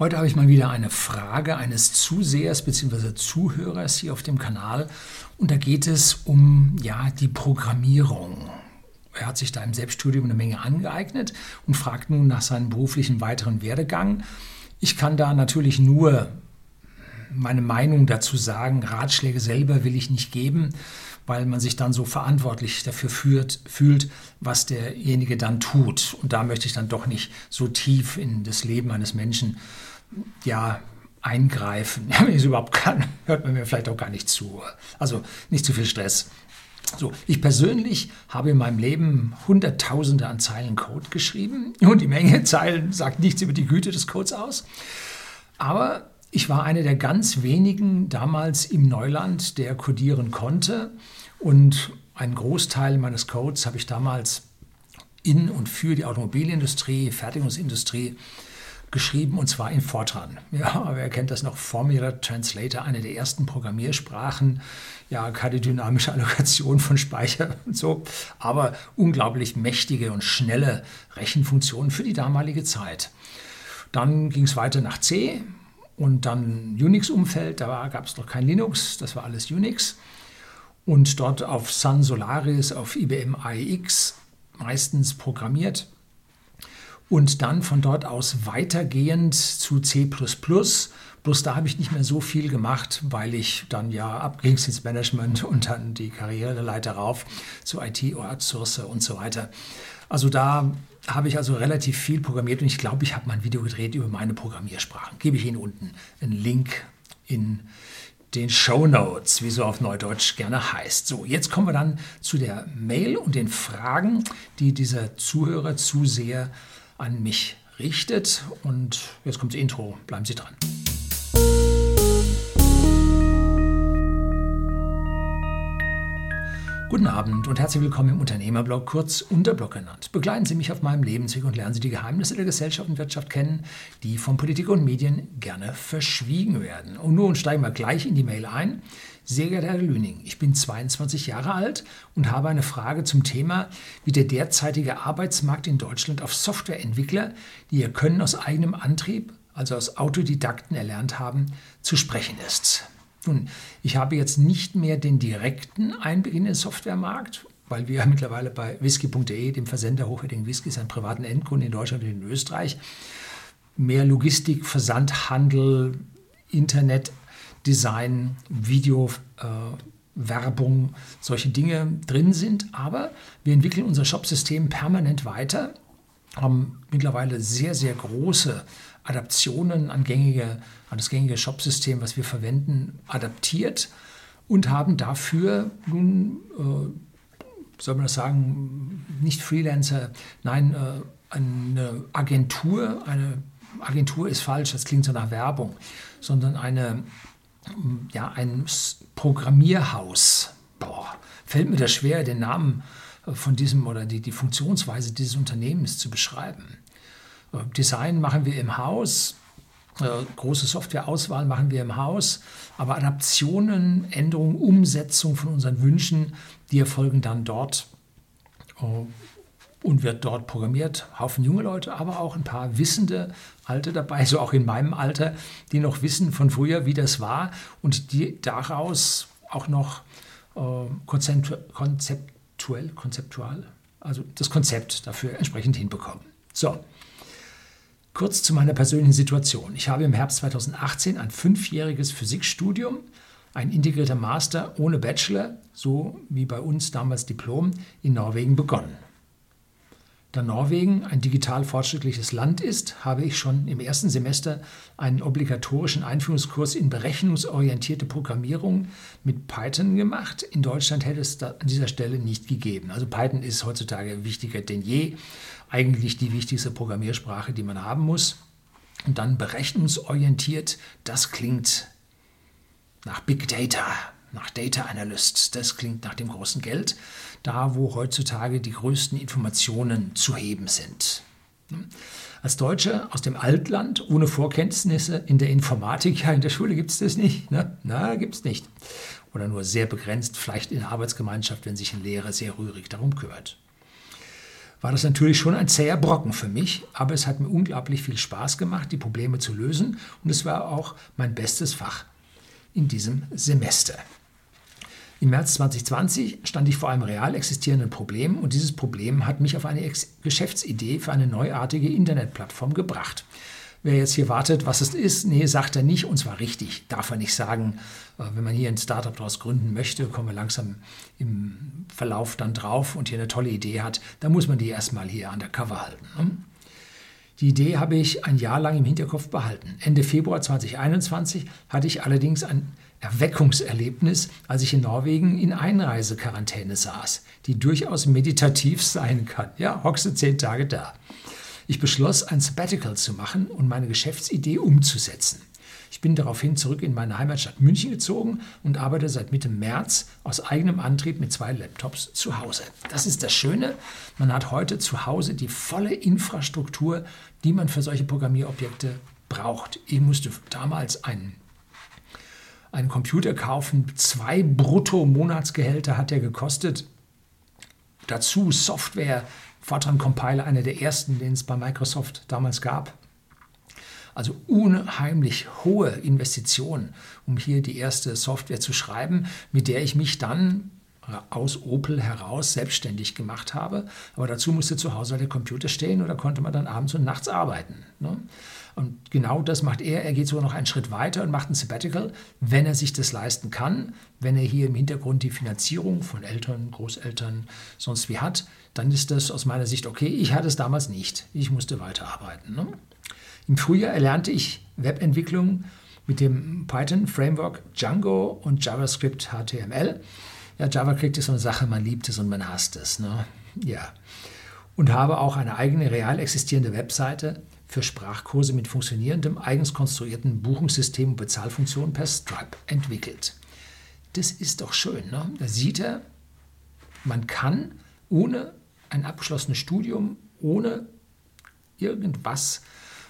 Heute habe ich mal wieder eine Frage eines Zusehers bzw. Zuhörers hier auf dem Kanal und da geht es um ja, die Programmierung. Er hat sich da im Selbststudium eine Menge angeeignet und fragt nun nach seinem beruflichen weiteren Werdegang. Ich kann da natürlich nur meine Meinung dazu sagen. Ratschläge selber will ich nicht geben, weil man sich dann so verantwortlich dafür führt, fühlt, was derjenige dann tut. Und da möchte ich dann doch nicht so tief in das Leben eines Menschen ja, eingreifen. Wenn ich es überhaupt kann, hört man mir vielleicht auch gar nicht zu. Also nicht zu viel Stress. So, ich persönlich habe in meinem Leben Hunderttausende an Zeilen Code geschrieben und die Menge Zeilen sagt nichts über die Güte des Codes aus. Aber ich war einer der ganz wenigen damals im Neuland, der codieren konnte. Und einen Großteil meines Codes habe ich damals in und für die Automobilindustrie, Fertigungsindustrie geschrieben und zwar in Fortran. Ja, wer kennt das noch? Formula Translator, eine der ersten Programmiersprachen. Ja, keine dynamische Allokation von Speicher und so, aber unglaublich mächtige und schnelle Rechenfunktionen für die damalige Zeit. Dann ging es weiter nach C, und dann Unix-Umfeld, da gab es noch kein Linux, das war alles Unix. Und dort auf Sun Solaris, auf IBM AIX meistens programmiert. Und dann von dort aus weitergehend zu C. Bloß da habe ich nicht mehr so viel gemacht, weil ich dann ja abging ins Management und dann die Karriereleiter rauf zu IT-Outsourcer und so weiter. Also da habe ich also relativ viel programmiert und ich glaube, ich habe mal ein Video gedreht über meine Programmiersprachen. Gebe ich Ihnen unten einen Link in den Show Notes, wie so auf Neudeutsch gerne heißt. So, jetzt kommen wir dann zu der Mail und den Fragen, die dieser Zuhörer, Zuseher an mich richtet. Und jetzt kommt das Intro. Bleiben Sie dran. Guten Abend und herzlich willkommen im Unternehmerblog, kurz Unterblog genannt. Begleiten Sie mich auf meinem Lebensweg und lernen Sie die Geheimnisse der Gesellschaft und Wirtschaft kennen, die von Politik und Medien gerne verschwiegen werden. Und nun steigen wir gleich in die Mail ein. Sehr geehrter Herr Lüning, ich bin 22 Jahre alt und habe eine Frage zum Thema, wie der derzeitige Arbeitsmarkt in Deutschland auf Softwareentwickler, die ihr Können aus eigenem Antrieb, also aus Autodidakten erlernt haben, zu sprechen ist. Nun, ich habe jetzt nicht mehr den direkten Einblick in den Softwaremarkt, weil wir mittlerweile bei whisky.de, dem Versender hochwertigen Whiskys, einen privaten Endkunden in Deutschland und in Österreich, mehr Logistik, Versandhandel, Internetdesign, Video, äh, Werbung, solche Dinge drin sind. Aber wir entwickeln unser Shopsystem permanent weiter, haben mittlerweile sehr, sehr große Adaptionen an, gängige, an das gängige Shopsystem, was wir verwenden, adaptiert und haben dafür nun, äh, soll man das sagen, nicht Freelancer, nein, äh, eine Agentur, eine Agentur ist falsch, das klingt so nach Werbung, sondern eine, ja, ein Programmierhaus. Boah, fällt mir das schwer, den Namen von diesem oder die, die Funktionsweise dieses Unternehmens zu beschreiben. Äh, Design machen wir im Haus, äh, große Softwareauswahl machen wir im Haus, aber Adaptionen, Änderungen, Umsetzung von unseren Wünschen, die erfolgen dann dort äh, und wird dort programmiert. Haufen junge Leute, aber auch ein paar wissende Alte dabei, so auch in meinem Alter, die noch wissen von früher, wie das war und die daraus auch noch konzeptuell, konzeptual, also das Konzept dafür entsprechend hinbekommen. So, Kurz zu meiner persönlichen Situation. Ich habe im Herbst 2018 ein fünfjähriges Physikstudium, ein integrierter Master ohne Bachelor, so wie bei uns damals Diplom, in Norwegen begonnen. Da Norwegen ein digital fortschrittliches Land ist, habe ich schon im ersten Semester einen obligatorischen Einführungskurs in berechnungsorientierte Programmierung mit Python gemacht. In Deutschland hätte es an dieser Stelle nicht gegeben. Also Python ist heutzutage wichtiger denn je eigentlich die wichtigste Programmiersprache, die man haben muss. Und dann berechnungsorientiert, das klingt nach Big Data, nach Data Analyst, das klingt nach dem großen Geld, da wo heutzutage die größten Informationen zu heben sind. Als Deutscher aus dem Altland ohne Vorkenntnisse in der Informatik, ja, in der Schule gibt es das nicht. Ne? Na, gibt es nicht. Oder nur sehr begrenzt, vielleicht in der Arbeitsgemeinschaft, wenn sich ein Lehrer sehr rührig darum kümmert. War das natürlich schon ein zäher Brocken für mich, aber es hat mir unglaublich viel Spaß gemacht, die Probleme zu lösen und es war auch mein bestes Fach in diesem Semester. Im März 2020 stand ich vor einem real existierenden Problem und dieses Problem hat mich auf eine Geschäftsidee für eine neuartige Internetplattform gebracht. Wer jetzt hier wartet, was es ist, nee, sagt er nicht und zwar richtig. Darf er nicht sagen, äh, wenn man hier ein Startup daraus gründen möchte, kommen wir langsam im Verlauf dann drauf und hier eine tolle Idee hat, dann muss man die erstmal hier undercover halten. Ne? Die Idee habe ich ein Jahr lang im Hinterkopf behalten. Ende Februar 2021 hatte ich allerdings ein Erweckungserlebnis, als ich in Norwegen in Einreisequarantäne saß, die durchaus meditativ sein kann. Ja, hockste zehn Tage da. Ich beschloss, ein Sabbatical zu machen und meine Geschäftsidee umzusetzen. Ich bin daraufhin zurück in meine Heimatstadt München gezogen und arbeite seit Mitte März aus eigenem Antrieb mit zwei Laptops zu Hause. Das ist das Schöne, man hat heute zu Hause die volle Infrastruktur, die man für solche Programmierobjekte braucht. Ich musste damals einen einen Computer kaufen. Zwei Brutto-Monatsgehälter hat er gekostet. Dazu Software, Fortran Compiler, einer der ersten, den es bei Microsoft damals gab. Also unheimlich hohe Investitionen, um hier die erste Software zu schreiben, mit der ich mich dann aus Opel heraus selbstständig gemacht habe. Aber dazu musste zu Hause der Computer stehen oder konnte man dann abends und nachts arbeiten. Ne? Und genau das macht er. Er geht sogar noch einen Schritt weiter und macht ein Sabbatical, wenn er sich das leisten kann. Wenn er hier im Hintergrund die Finanzierung von Eltern, Großeltern, sonst wie hat, dann ist das aus meiner Sicht okay. Ich hatte es damals nicht. Ich musste weiterarbeiten. Ne? Im Frühjahr erlernte ich Webentwicklung mit dem Python Framework Django und JavaScript HTML. Ja, JavaScript ist so eine Sache, man liebt es und man hasst es. Ne? Ja. Und habe auch eine eigene real existierende Webseite für Sprachkurse mit funktionierendem, eigens konstruierten Buchungssystem und Bezahlfunktionen per Stripe entwickelt. Das ist doch schön. Ne? Da sieht er, man kann ohne ein abgeschlossenes Studium, ohne irgendwas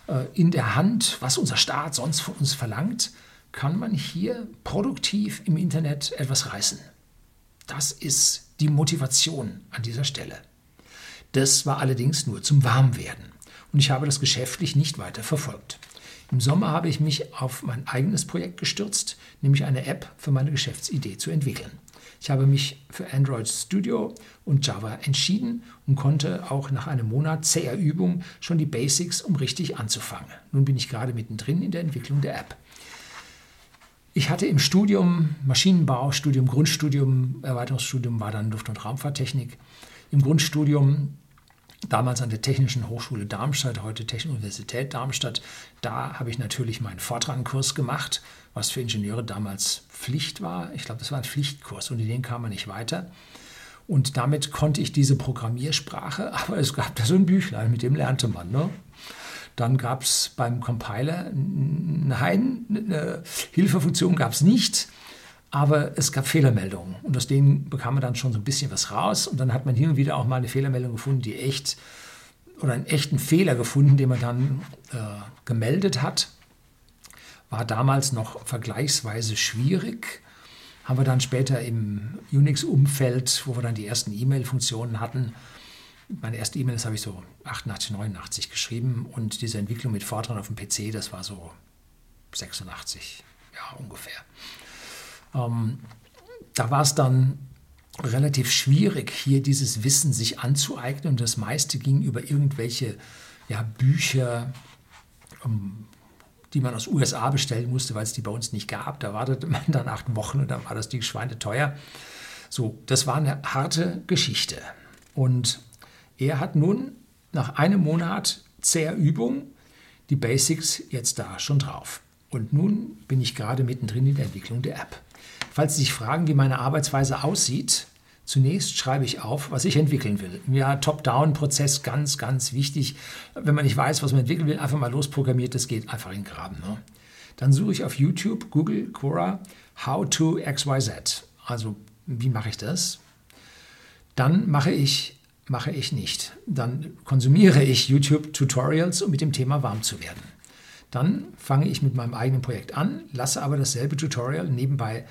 äh, in der Hand, was unser Staat sonst von uns verlangt, kann man hier produktiv im Internet etwas reißen. Das ist die Motivation an dieser Stelle. Das war allerdings nur zum Warmwerden und ich habe das geschäftlich nicht weiter verfolgt. Im Sommer habe ich mich auf mein eigenes Projekt gestürzt, nämlich eine App für meine Geschäftsidee zu entwickeln. Ich habe mich für Android Studio und Java entschieden und konnte auch nach einem Monat zäher Übung schon die Basics, um richtig anzufangen. Nun bin ich gerade mittendrin in der Entwicklung der App. Ich hatte im Studium Maschinenbau, Studium Grundstudium, Erweiterungsstudium war dann Luft- und Raumfahrttechnik. Im Grundstudium damals an der Technischen Hochschule Darmstadt, heute Technische Universität Darmstadt. Da habe ich natürlich meinen Fortran-Kurs gemacht, was für Ingenieure damals Pflicht war. Ich glaube, das war ein Pflichtkurs und in den kam man nicht weiter. Und damit konnte ich diese Programmiersprache, aber es gab da so ein Büchlein, mit dem lernte man. Ne? Dann gab es beim Compiler nein, eine Hilfefunktion gab es nicht. Aber es gab Fehlermeldungen und aus denen bekam man dann schon so ein bisschen was raus. Und dann hat man hier und wieder auch mal eine Fehlermeldung gefunden, die echt oder einen echten Fehler gefunden, den man dann äh, gemeldet hat. War damals noch vergleichsweise schwierig. Haben wir dann später im Unix-Umfeld, wo wir dann die ersten E-Mail-Funktionen hatten, meine erste E-Mail, das habe ich so 88, 89 geschrieben und diese Entwicklung mit Fortran auf dem PC, das war so 86, ja ungefähr. Ähm, da war es dann relativ schwierig, hier dieses Wissen sich anzueignen und das meiste ging über irgendwelche ja, Bücher, um, die man aus USA bestellen musste, weil es die bei uns nicht gab. Da wartete man dann acht Wochen und dann war das Ding schweineteuer. So, das war eine harte Geschichte. Und er hat nun nach einem Monat zäher Übung die Basics jetzt da schon drauf. Und nun bin ich gerade mittendrin in der Entwicklung der App. Falls Sie sich fragen, wie meine Arbeitsweise aussieht, zunächst schreibe ich auf, was ich entwickeln will. Ja, Top-Down-Prozess ganz, ganz wichtig. Wenn man nicht weiß, was man entwickeln will, einfach mal losprogrammiert, das geht einfach in den Graben. Ne? Dann suche ich auf YouTube, Google, Quora, How to XYZ. Also, wie mache ich das? Dann mache ich, mache ich nicht. Dann konsumiere ich YouTube-Tutorials, um mit dem Thema warm zu werden. Dann fange ich mit meinem eigenen Projekt an, lasse aber dasselbe Tutorial nebenbei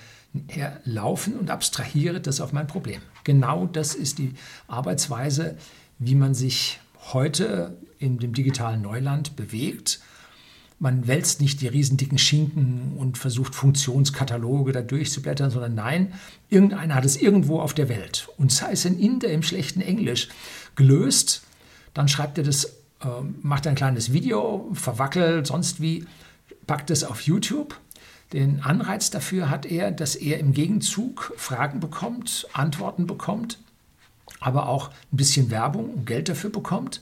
laufen und abstrahiere das auf mein Problem. Genau das ist die Arbeitsweise, wie man sich heute in dem digitalen Neuland bewegt. Man wälzt nicht die riesendicken Schinken und versucht Funktionskataloge da durchzublättern, sondern nein, irgendeiner hat es irgendwo auf der Welt und sei es ein Inder im schlechten Englisch gelöst, dann schreibt er das, äh, macht ein kleines Video, verwackelt, sonst wie, packt es auf YouTube. Den Anreiz dafür hat er, dass er im Gegenzug Fragen bekommt, Antworten bekommt, aber auch ein bisschen Werbung und Geld dafür bekommt.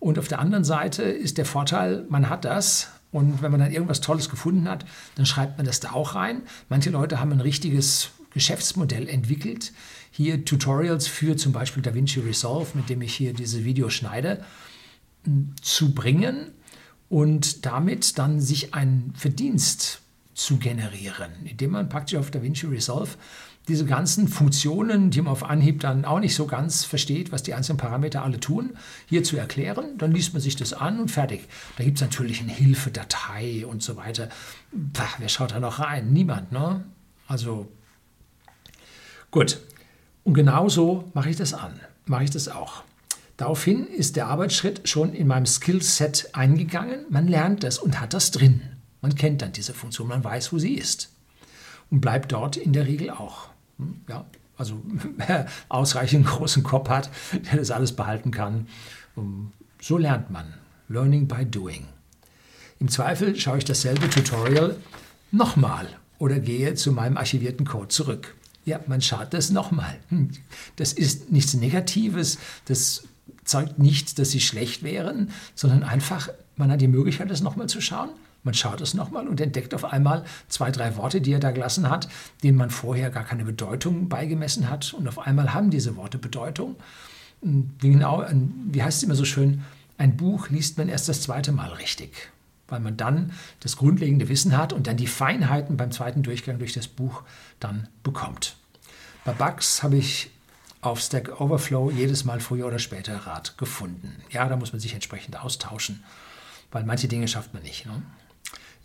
Und auf der anderen Seite ist der Vorteil, man hat das und wenn man dann irgendwas Tolles gefunden hat, dann schreibt man das da auch rein. Manche Leute haben ein richtiges Geschäftsmodell entwickelt. Hier Tutorials für zum Beispiel DaVinci Resolve, mit dem ich hier diese Videos schneide, zu bringen und damit dann sich einen Verdienst zu generieren, indem man praktisch auf DaVinci Resolve diese ganzen Funktionen, die man auf Anhieb dann auch nicht so ganz versteht, was die einzelnen Parameter alle tun, hier zu erklären. Dann liest man sich das an und fertig. Da gibt es natürlich eine Hilfedatei und so weiter. Pah, wer schaut da noch rein? Niemand, ne? Also gut. Und genauso mache ich das an. Mache ich das auch. Daraufhin ist der Arbeitsschritt schon in meinem Skillset eingegangen. Man lernt das und hat das drin. Man kennt dann diese Funktion, man weiß, wo sie ist. Und bleibt dort in der Regel auch. Ja, also wer ausreichend großen Kopf hat, der das alles behalten kann. So lernt man. Learning by doing. Im Zweifel schaue ich dasselbe Tutorial nochmal oder gehe zu meinem archivierten Code zurück. Ja, man schaut das nochmal. Hm, das ist nichts Negatives, das zeugt nicht, dass sie schlecht wären, sondern einfach, man hat die Möglichkeit, das nochmal zu schauen man schaut es nochmal und entdeckt auf einmal zwei, drei Worte, die er da gelassen hat, denen man vorher gar keine Bedeutung beigemessen hat. Und auf einmal haben diese Worte Bedeutung. Wie, genau, wie heißt es immer so schön, ein Buch liest man erst das zweite Mal richtig, weil man dann das grundlegende Wissen hat und dann die Feinheiten beim zweiten Durchgang durch das Buch dann bekommt. Bei Bugs habe ich auf Stack Overflow jedes Mal früher oder später Rat gefunden. Ja, da muss man sich entsprechend austauschen, weil manche Dinge schafft man nicht. Ne?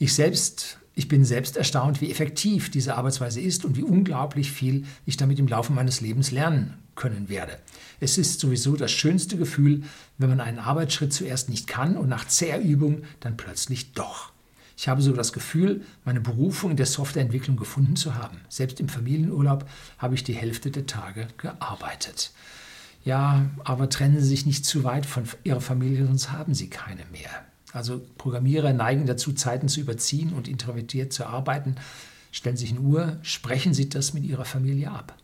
Ich selbst, ich bin selbst erstaunt, wie effektiv diese Arbeitsweise ist und wie unglaublich viel ich damit im Laufe meines Lebens lernen können werde. Es ist sowieso das schönste Gefühl, wenn man einen Arbeitsschritt zuerst nicht kann und nach zäher Übung dann plötzlich doch. Ich habe so das Gefühl, meine Berufung in der Softwareentwicklung gefunden zu haben. Selbst im Familienurlaub habe ich die Hälfte der Tage gearbeitet. Ja, aber trennen Sie sich nicht zu weit von Ihrer Familie, sonst haben Sie keine mehr. Also Programmierer neigen dazu, Zeiten zu überziehen und introvertiert zu arbeiten. Stellen Sie sich eine Uhr, sprechen Sie das mit Ihrer Familie ab.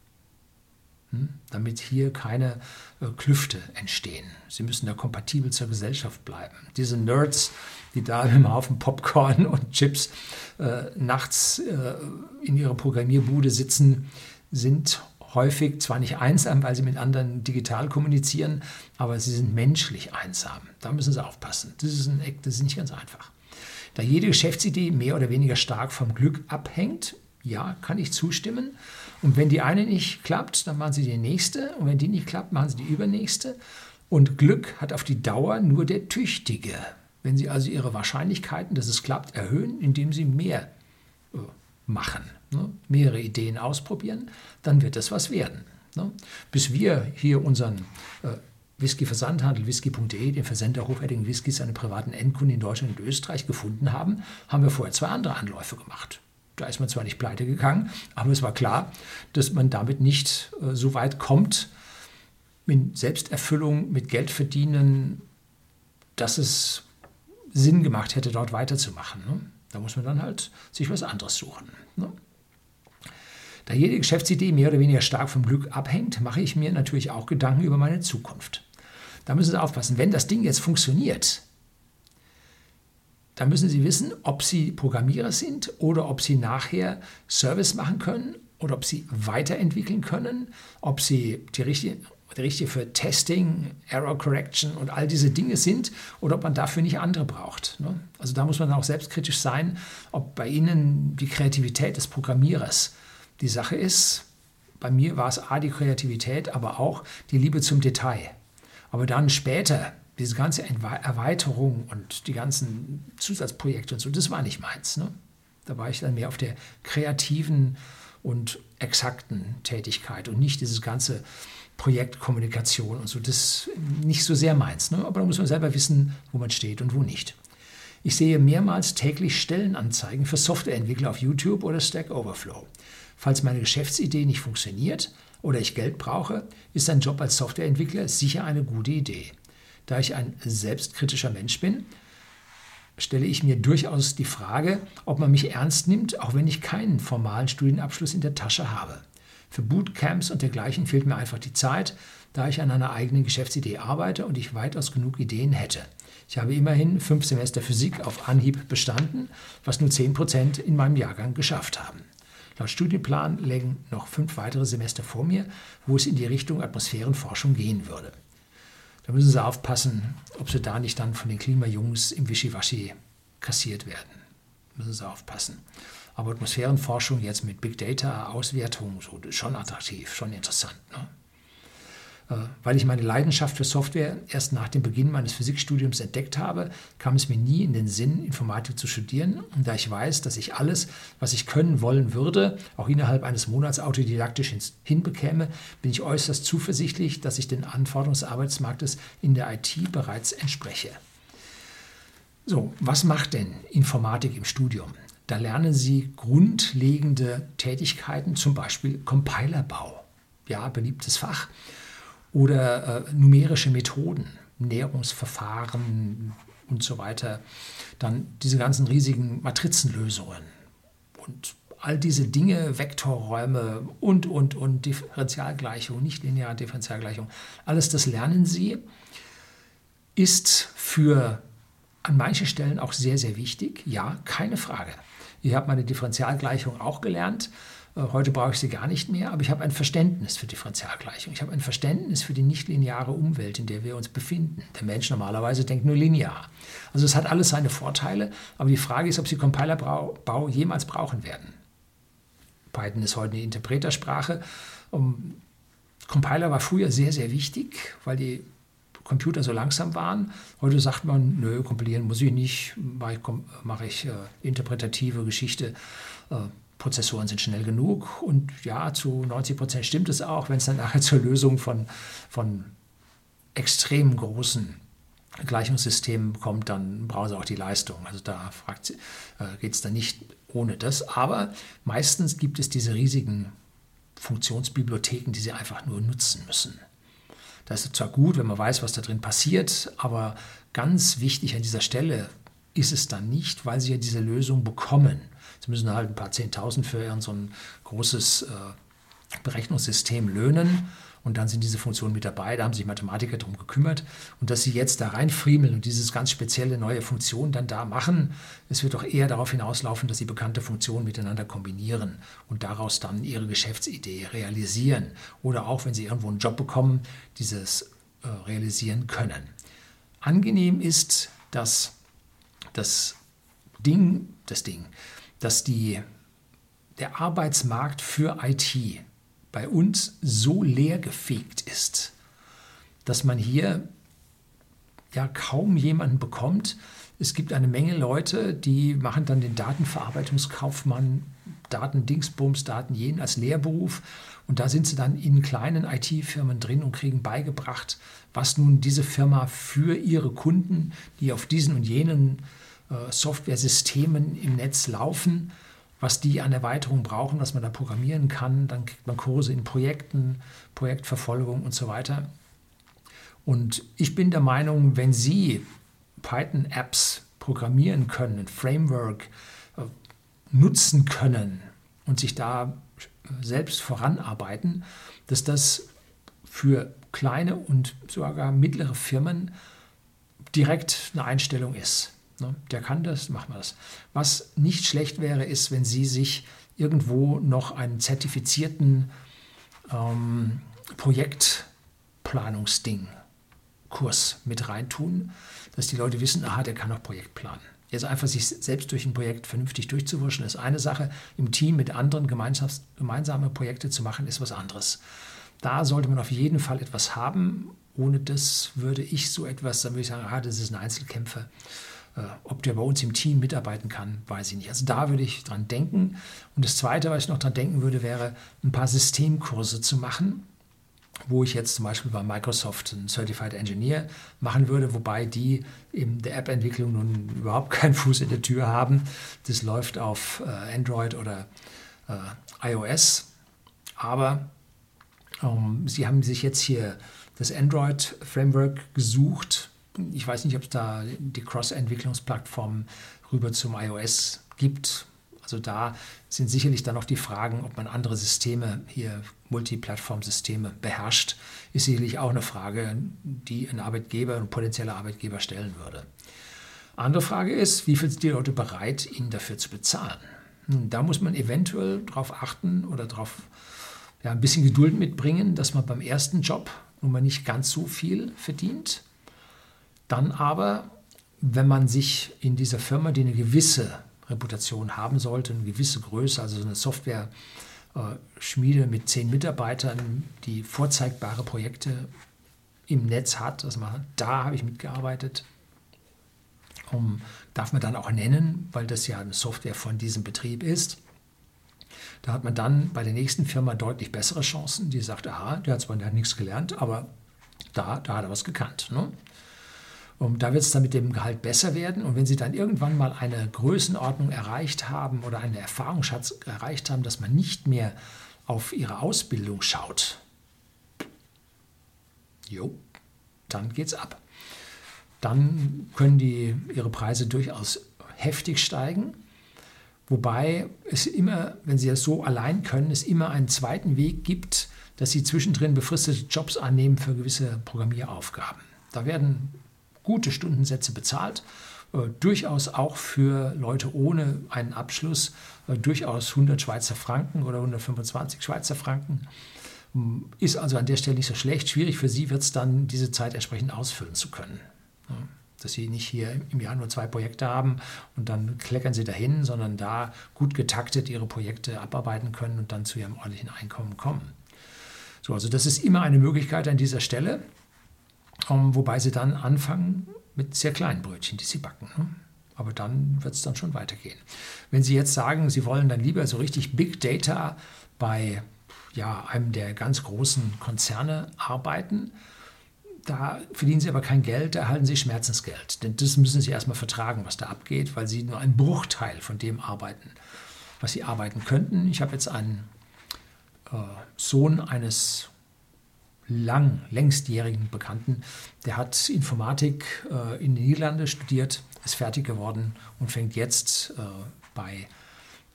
Hm? Damit hier keine äh, Klüfte entstehen. Sie müssen da kompatibel zur Gesellschaft bleiben. Diese Nerds, die da im Haufen Popcorn und Chips äh, nachts äh, in ihrer Programmierbude sitzen, sind häufig zwar nicht einsam, weil sie mit anderen digital kommunizieren, aber sie sind menschlich einsam. Da müssen sie aufpassen. Das ist ein Eck, das ist nicht ganz einfach. Da jede Geschäftsidee mehr oder weniger stark vom Glück abhängt, ja, kann ich zustimmen. Und wenn die eine nicht klappt, dann machen sie die nächste. Und wenn die nicht klappt, machen sie die übernächste. Und Glück hat auf die Dauer nur der Tüchtige. Wenn Sie also Ihre Wahrscheinlichkeiten, dass es klappt, erhöhen, indem Sie mehr äh, machen ne, mehrere Ideen ausprobieren, dann wird das was werden. Ne? Bis wir hier unseren äh, Whisky-Versandhandel, whisky.de, den Versender hochwertigen Whiskys an privaten Endkunden in Deutschland und Österreich gefunden haben, haben wir vorher zwei andere Anläufe gemacht. Da ist man zwar nicht pleite gegangen, aber es war klar, dass man damit nicht äh, so weit kommt, mit Selbsterfüllung, mit Geld verdienen, dass es Sinn gemacht hätte, dort weiterzumachen. Ne? Da muss man dann halt sich was anderes suchen. Ne? Da jede Geschäftsidee mehr oder weniger stark vom Glück abhängt, mache ich mir natürlich auch Gedanken über meine Zukunft. Da müssen Sie aufpassen, wenn das Ding jetzt funktioniert, dann müssen Sie wissen, ob Sie Programmierer sind oder ob Sie nachher Service machen können oder ob Sie weiterentwickeln können, ob Sie die richtige, die richtige für Testing, Error Correction und all diese Dinge sind oder ob man dafür nicht andere braucht. Ne? Also da muss man auch selbstkritisch sein, ob bei Ihnen die Kreativität des Programmierers die Sache ist, bei mir war es A, die Kreativität, aber auch die Liebe zum Detail. Aber dann später, diese ganze Erweiterung und die ganzen Zusatzprojekte und so, das war nicht meins. Ne? Da war ich dann mehr auf der kreativen und exakten Tätigkeit und nicht dieses ganze Projektkommunikation und so. Das nicht so sehr meins. Ne? Aber da muss man selber wissen, wo man steht und wo nicht. Ich sehe mehrmals täglich Stellenanzeigen für Softwareentwickler auf YouTube oder Stack Overflow. Falls meine Geschäftsidee nicht funktioniert oder ich Geld brauche, ist ein Job als Softwareentwickler sicher eine gute Idee. Da ich ein selbstkritischer Mensch bin, stelle ich mir durchaus die Frage, ob man mich ernst nimmt, auch wenn ich keinen formalen Studienabschluss in der Tasche habe. Für Bootcamps und dergleichen fehlt mir einfach die Zeit, da ich an einer eigenen Geschäftsidee arbeite und ich weitaus genug Ideen hätte. Ich habe immerhin fünf Semester Physik auf Anhieb bestanden, was nur zehn Prozent in meinem Jahrgang geschafft haben. Laut Studienplan lägen noch fünf weitere Semester vor mir, wo es in die Richtung Atmosphärenforschung gehen würde. Da müssen Sie aufpassen, ob Sie da nicht dann von den Klimajungs im Wischiwaschi kassiert werden. Da müssen Sie aufpassen. Aber Atmosphärenforschung jetzt mit Big Data, Auswertung, so, schon attraktiv, schon interessant. Ne? Äh, weil ich meine Leidenschaft für Software erst nach dem Beginn meines Physikstudiums entdeckt habe, kam es mir nie in den Sinn, Informatik zu studieren. Und da ich weiß, dass ich alles, was ich können wollen würde, auch innerhalb eines Monats autodidaktisch hinbekäme, bin ich äußerst zuversichtlich, dass ich den Anforderungen des Arbeitsmarktes in der IT bereits entspreche. So, was macht denn Informatik im Studium? Da lernen Sie grundlegende Tätigkeiten, zum Beispiel Compilerbau. Ja, beliebtes Fach oder äh, numerische Methoden, Näherungsverfahren und so weiter. Dann diese ganzen riesigen Matrizenlösungen und all diese Dinge, Vektorräume und, und, und Differentialgleichung, nichtlineare Differentialgleichung, alles das lernen Sie, ist für an manchen Stellen auch sehr, sehr wichtig. Ja, keine Frage. Ich habe meine Differentialgleichung auch gelernt äh, heute brauche ich sie gar nicht mehr, aber ich habe ein Verständnis für Differentialgleichung. Ich habe ein Verständnis für die nichtlineare Umwelt, in der wir uns befinden. Der Mensch normalerweise denkt nur linear. Also es hat alles seine Vorteile, aber die Frage ist, ob Sie Compilerbau jemals brauchen werden. Python ist heute eine Interpretersprache. Compiler war früher sehr, sehr wichtig, weil die Computer so langsam waren. Heute sagt man, nö, kompilieren muss ich nicht, mache ich, äh, interpretative Geschichte. Äh, Prozessoren sind schnell genug und ja, zu 90 Prozent stimmt es auch, wenn es dann nachher zur Lösung von, von extrem großen Gleichungssystemen kommt, dann brauchen sie auch die Leistung. Also da äh, geht es dann nicht ohne das. Aber meistens gibt es diese riesigen Funktionsbibliotheken, die sie einfach nur nutzen müssen. Das ist zwar gut, wenn man weiß, was da drin passiert, aber ganz wichtig an dieser Stelle ist es dann nicht, weil sie ja diese Lösung bekommen. Sie müssen halt ein paar Zehntausend für irgend so ein großes äh, Berechnungssystem löhnen. Und dann sind diese Funktionen mit dabei, da haben sich Mathematiker darum gekümmert. Und dass sie jetzt da reinfriemeln und dieses ganz spezielle neue Funktion dann da machen, es wird doch eher darauf hinauslaufen, dass sie bekannte Funktionen miteinander kombinieren und daraus dann ihre Geschäftsidee realisieren. Oder auch, wenn sie irgendwo einen Job bekommen, dieses äh, realisieren können. Angenehm ist, dass das Ding, das Ding, dass die, der Arbeitsmarkt für IT bei uns so leergefegt ist, dass man hier ja kaum jemanden bekommt. Es gibt eine Menge Leute, die machen dann den Datenverarbeitungskaufmann, Datendingsbums, Daten jeden als Lehrberuf. Und da sind sie dann in kleinen IT-Firmen drin und kriegen beigebracht, was nun diese Firma für ihre Kunden, die auf diesen und jenen äh, Software-Systemen im Netz laufen, was die an Erweiterung brauchen, was man da programmieren kann. Dann kriegt man Kurse in Projekten, Projektverfolgung und so weiter. Und ich bin der Meinung, wenn Sie Python-Apps programmieren können, ein Framework äh, nutzen können und sich da selbst voranarbeiten, dass das für kleine und sogar mittlere Firmen direkt eine Einstellung ist. Ne? Der kann das, machen wir das. Was nicht schlecht wäre, ist, wenn Sie sich irgendwo noch einen zertifizierten ähm, Projektplanungsding, Kurs mit reintun, dass die Leute wissen, aha, der kann auch Projekt planen. Jetzt einfach sich selbst durch ein Projekt vernünftig durchzuwurschen, ist eine Sache. Im Team mit anderen gemeinsame Projekte zu machen, ist was anderes. Da sollte man auf jeden Fall etwas haben. Ohne das würde ich so etwas, dann würde ich sagen, aha, das ist ein Einzelkämpfer. Äh, ob der bei uns im Team mitarbeiten kann, weiß ich nicht. Also da würde ich dran denken. Und das Zweite, was ich noch dran denken würde, wäre, ein paar Systemkurse zu machen. wo ich jetzt zum Beispiel bei Microsoft einen Certified Engineer machen würde, wobei die in der App-Entwicklung nun überhaupt keinen Fuß in der Tür haben. Das läuft auf äh, Android oder äh, iOS. Aber ähm, sie haben sich jetzt hier das Android-Framework gesucht. Ich weiß nicht, ob es da die Cross-Entwicklungsplattform rüber zum iOS gibt. Also da sind sicherlich dann noch die Fragen, ob man andere Systeme hier, Multiplattform-Systeme beherrscht, ist sicherlich auch eine Frage, die ein Arbeitgeber, ein potenzieller Arbeitgeber stellen würde. Andere Frage ist, wie viel sind die Leute bereit, ihnen dafür zu bezahlen? Da muss man eventuell darauf achten oder darauf ja, ein bisschen Geduld mitbringen, dass man beim ersten Job nun mal nicht ganz so viel verdient. Dann aber, wenn man sich in dieser Firma, die eine gewisse Reputation haben sollte, eine gewisse Größe, also so eine Software-Schmiede mit zehn Mitarbeitern, die vorzeigbare Projekte im Netz hat, also da habe ich mitgearbeitet, um, darf man dann auch nennen, weil das ja eine Software von diesem Betrieb ist. Da hat man dann bei der nächsten Firma deutlich bessere Chancen. Die sagt, aha, der hat zwar nichts gelernt, aber da, da hat er was gekannt. Ne? Und da wird es dann mit dem Gehalt besser werden. Und wenn Sie dann irgendwann mal eine Größenordnung erreicht haben oder einen Erfahrungsschatz erreicht haben, dass man nicht mehr auf Ihre Ausbildung schaut, jo, dann geht's ab. Dann können die Ihre Preise durchaus heftig steigen. Wobei es immer, wenn Sie das so allein können, es immer einen zweiten Weg gibt, dass Sie zwischendrin befristete Jobs annehmen für gewisse Programmieraufgaben. Da werden gute Stundensätze bezahlt, äh, durchaus auch für Leute ohne einen Abschluss, äh, durchaus 100 Schweizer Franken oder 125 Schweizer Franken. Ähm, ist also an der Stelle nicht so schlecht. Schwierig für Sie wird es dann, diese Zeit entsprechend ausfüllen zu können. Dass sie nicht hier im Jahr nur zwei Projekte haben und dann kleckern sie dahin, sondern da gut getaktet ihre Projekte abarbeiten können und dann zu ihrem ordentlichen Einkommen kommen. So, also das ist immer eine Möglichkeit an dieser Stelle, um, ähm, wobei sie dann anfangen mit sehr kleinen Brötchen, die sie backen. Ne? Aber dann wird es dann schon weitergehen. Wenn Sie jetzt sagen, Sie wollen dann lieber so richtig Big Data bei ja, einem der ganz großen Konzerne arbeiten, da verdienen sie aber kein Geld, da erhalten sie Schmerzensgeld. Denn das müssen sie erstmal vertragen, was da abgeht, weil sie nur einen Bruchteil von dem arbeiten, was sie arbeiten könnten. Ich habe jetzt einen äh, Sohn eines lang, längstjährigen Bekannten, der hat Informatik äh, in den Niederlanden studiert, ist fertig geworden und fängt jetzt äh, bei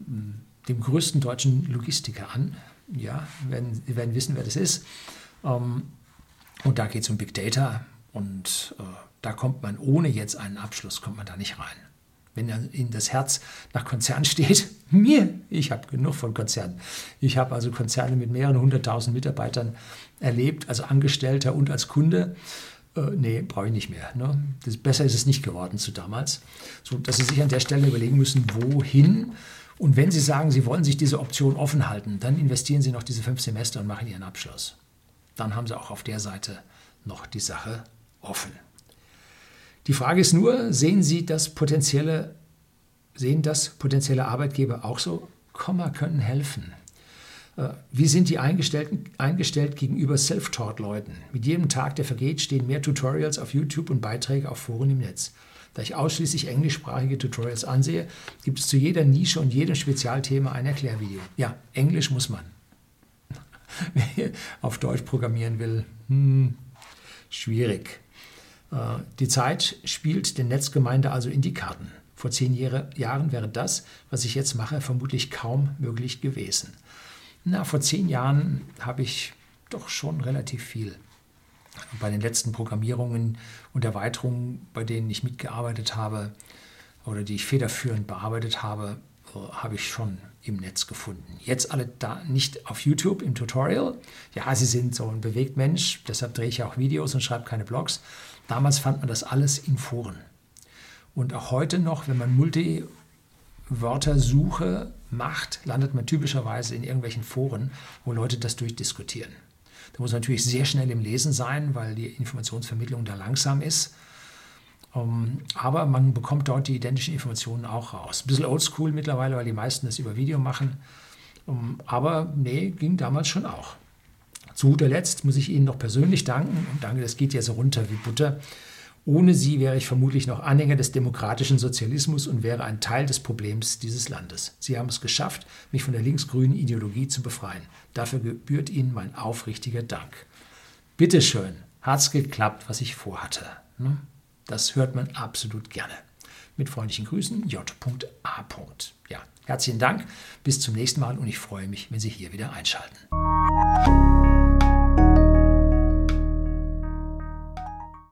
mh, dem größten deutschen Logistiker an. Ja, werden, Sie werden wissen, wer das ist. Ähm, und da geht es um Big Data und äh, da kommt man ohne jetzt einen Abschluss, kommt man da nicht rein. Wenn Ihnen das Herz nach Konzern steht, mir, ich habe genug von Konzernen. Ich habe also Konzerne mit mehreren hunderttausend Mitarbeitern erlebt, als Angestellter und als Kunde. Äh, nee, brauche ich nicht mehr. Ne? Das, besser ist es nicht geworden zu damals. So, dass Sie sich an der Stelle überlegen müssen, wohin. Und wenn Sie sagen, Sie wollen sich diese Option offen halten, dann investieren Sie noch diese fünf Semester und machen Ihren Abschluss dann haben sie auch auf der Seite noch die Sache offen. Die Frage ist nur, sehen Sie das potenzielle, sehen das potenzielle Arbeitgeber auch so? Komma können helfen. Äh, wie sind die eingestellt gegenüber Self-Taught-Leuten? Mit jedem Tag, der vergeht, stehen mehr Tutorials auf YouTube und Beiträge auf Foren im Netz. Da ich ausschließlich englischsprachige Tutorials ansehe, gibt es zu jeder Nische und jedem Spezialthema ein Erklärvideo. Ja, Englisch muss man. wer auf Deutsch programmieren will, hm, schwierig. Äh, die Zeit spielt der Netzgemeinde also in die Karten. Vor zehn Jahren wäre das, was ich jetzt mache, vermutlich kaum möglich gewesen. Na, vor zehn Jahren habe ich doch schon relativ viel bei den letzten Programmierungen und Erweiterungen, bei denen ich mitgearbeitet habe oder die ich federführend bearbeitet habe, äh, habe ich schon im Netz gefunden. Jetzt alle da nicht auf YouTube im Tutorial. Ja, Sie sind so ein Bewegtmensch, deshalb drehe ich auch Videos und schreibe keine Blogs. Damals fand man das alles in Foren. Und auch heute noch, wenn man Multi-Wörtersuche macht, landet man typischerweise in irgendwelchen Foren, wo Leute das durchdiskutieren. Da muss man natürlich sehr schnell im Lesen sein, weil die Informationsvermittlung da langsam ist. Ähm, aber man bekommt dort die identischen Informationen auch raus. Ein bisschen oldschool mittlerweile, weil die meisten das über Video machen. Ähm, aber nee, ging damals schon auch. Zu guter Letzt muss ich Ihnen noch persönlich danken und danke, das geht ja so runter wie Butter. Ohne Sie wäre ich vermutlich noch Anhänger des demokratischen Sozialismus und wäre ein Teil des Problems dieses Landes. Sie haben es geschafft, mich von der linksgrünen Ideologie zu befreien. Dafür gebührt Ihnen mein aufrichtiger Dank. Bitteschön, hat's geklappt, was ich vorhatte. Ne? Das hört man absolut gerne. Mit freundlichen Grüßen, J.A. Ja, herzlichen Dank, bis zum nächsten Mal und ich freue mich, wenn Sie hier wieder einschalten.